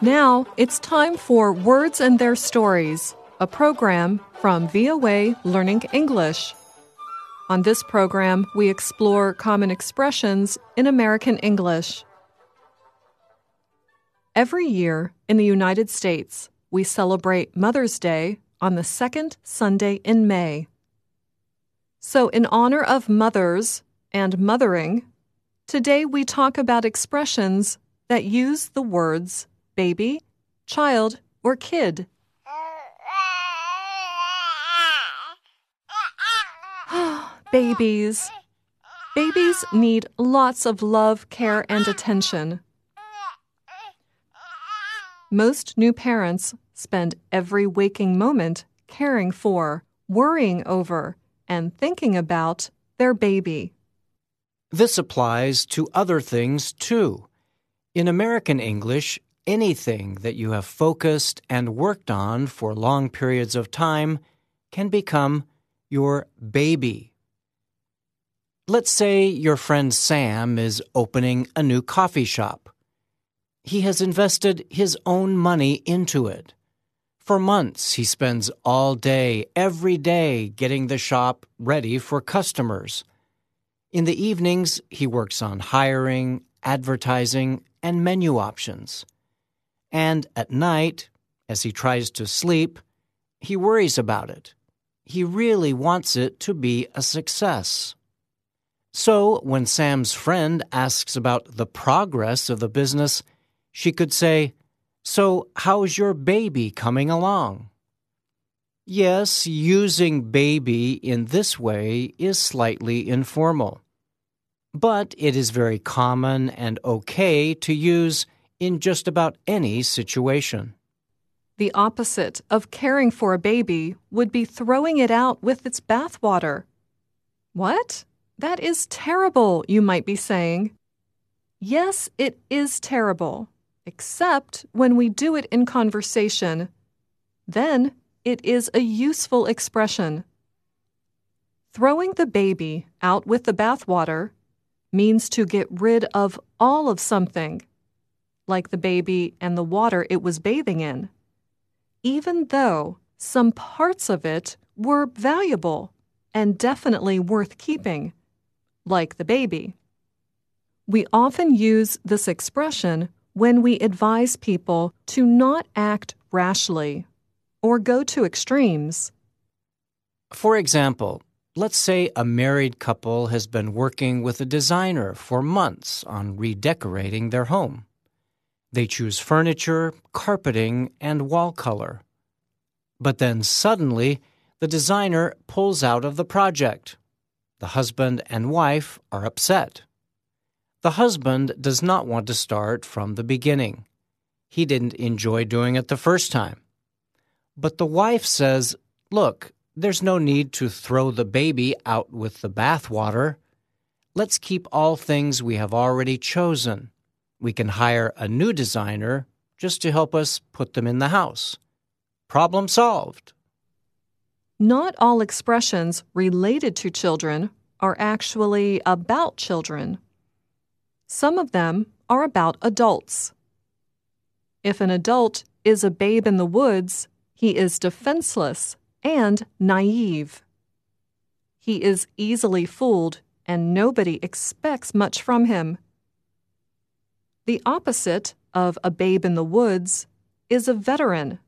Now it's time for Words and Their Stories, a program from VOA Learning English. On this program, we explore common expressions in American English. Every year in the United States, we celebrate Mother's Day on the second Sunday in May. So, in honor of mothers and mothering, today we talk about expressions that use the words baby, child, or kid. Babies. Babies need lots of love, care, and attention. Most new parents spend every waking moment caring for, worrying over, and thinking about their baby. This applies to other things too. In American English, anything that you have focused and worked on for long periods of time can become your baby. Let's say your friend Sam is opening a new coffee shop. He has invested his own money into it. For months, he spends all day, every day, getting the shop ready for customers. In the evenings, he works on hiring, advertising, and menu options. And at night, as he tries to sleep, he worries about it. He really wants it to be a success. So, when Sam's friend asks about the progress of the business, she could say, So, how's your baby coming along? Yes, using baby in this way is slightly informal. But it is very common and okay to use in just about any situation. The opposite of caring for a baby would be throwing it out with its bathwater. What? That is terrible, you might be saying. Yes, it is terrible, except when we do it in conversation. Then it is a useful expression. Throwing the baby out with the bathwater means to get rid of all of something like the baby and the water it was bathing in, even though some parts of it were valuable and definitely worth keeping, like the baby. We often use this expression when we advise people to not act rashly or go to extremes. For example, let's say a married couple has been working with a designer for months on redecorating their home. They choose furniture, carpeting, and wall color. But then suddenly, the designer pulls out of the project. The husband and wife are upset. The husband does not want to start from the beginning. He didn't enjoy doing it the first time. But the wife says, Look, there's no need to throw the baby out with the bathwater. Let's keep all things we have already chosen. We can hire a new designer just to help us put them in the house. Problem solved. Not all expressions related to children are actually about children. Some of them are about adults. If an adult is a babe in the woods, he is defenseless and naive. He is easily fooled, and nobody expects much from him. The opposite of a babe in the woods is a veteran,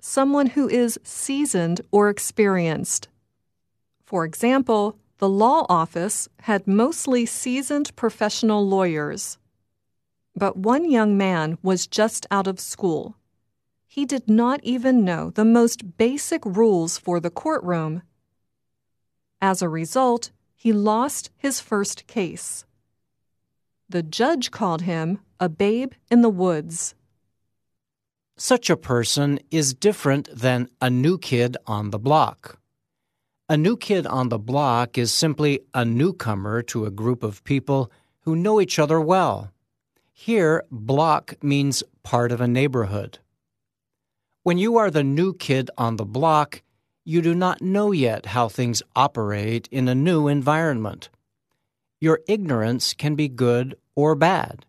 someone who is seasoned or experienced. For example, the law office had mostly seasoned professional lawyers. But one young man was just out of school. He did not even know the most basic rules for the courtroom. As a result, he lost his first case. The judge called him a babe in the woods. Such a person is different than a new kid on the block. A new kid on the block is simply a newcomer to a group of people who know each other well. Here, block means part of a neighborhood. When you are the new kid on the block, you do not know yet how things operate in a new environment. Your ignorance can be good or bad.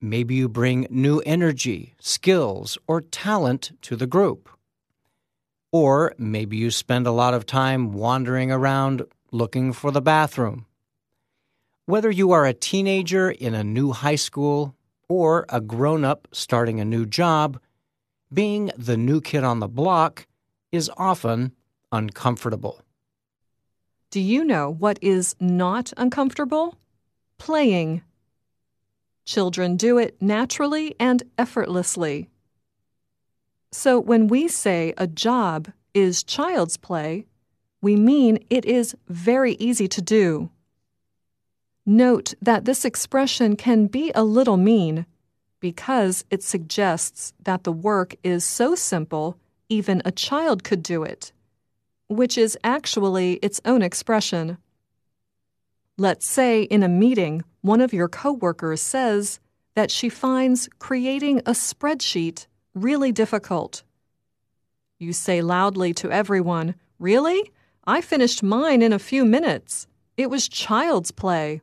Maybe you bring new energy, skills, or talent to the group. Or maybe you spend a lot of time wandering around looking for the bathroom. Whether you are a teenager in a new high school or a grown up starting a new job, being the new kid on the block is often uncomfortable. Do you know what is not uncomfortable? Playing. Children do it naturally and effortlessly. So when we say a job is child's play, we mean it is very easy to do. Note that this expression can be a little mean because it suggests that the work is so simple even a child could do it, which is actually its own expression. Let's say in a meeting, one of your coworkers says that she finds creating a spreadsheet really difficult. You say loudly to everyone, Really? I finished mine in a few minutes. It was child's play.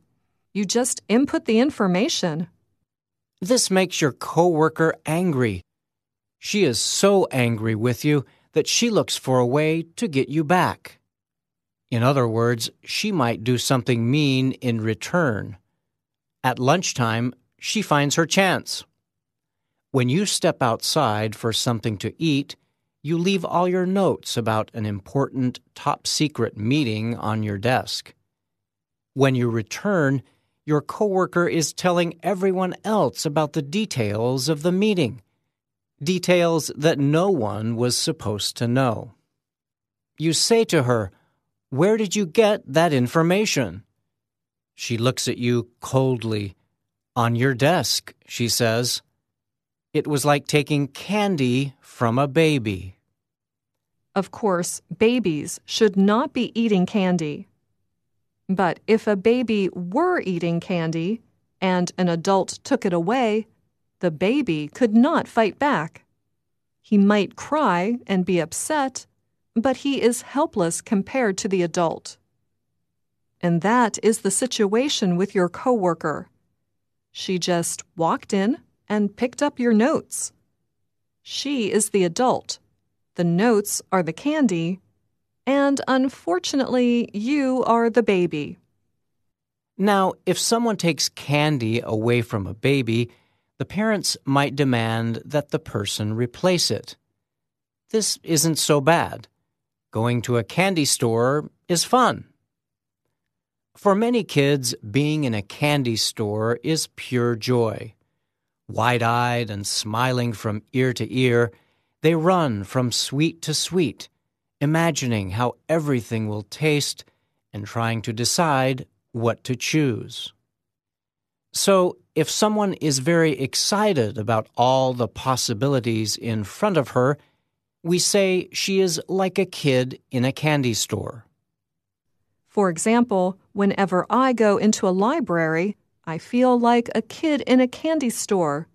You just input the information. This makes your coworker angry. She is so angry with you that she looks for a way to get you back. In other words, she might do something mean in return. At lunchtime, she finds her chance. When you step outside for something to eat, you leave all your notes about an important top secret meeting on your desk. When you return, your coworker is telling everyone else about the details of the meeting, details that no one was supposed to know. You say to her, Where did you get that information? She looks at you coldly. On your desk, she says. It was like taking candy from a baby. Of course, babies should not be eating candy. But if a baby were eating candy and an adult took it away, the baby could not fight back. He might cry and be upset, but he is helpless compared to the adult. And that is the situation with your coworker. She just walked in, and picked up your notes. She is the adult. The notes are the candy. And unfortunately, you are the baby. Now, if someone takes candy away from a baby, the parents might demand that the person replace it. This isn't so bad. Going to a candy store is fun. For many kids, being in a candy store is pure joy. Wide eyed and smiling from ear to ear, they run from sweet to sweet, imagining how everything will taste and trying to decide what to choose. So, if someone is very excited about all the possibilities in front of her, we say she is like a kid in a candy store. For example, whenever I go into a library, I feel like a kid in a candy store.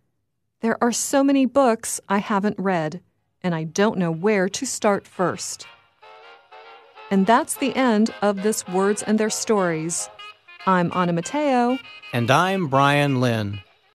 There are so many books I haven't read, and I don't know where to start first. And that's the end of this Words and Their Stories. I'm Anna Matteo. And I'm Bryan Lynn.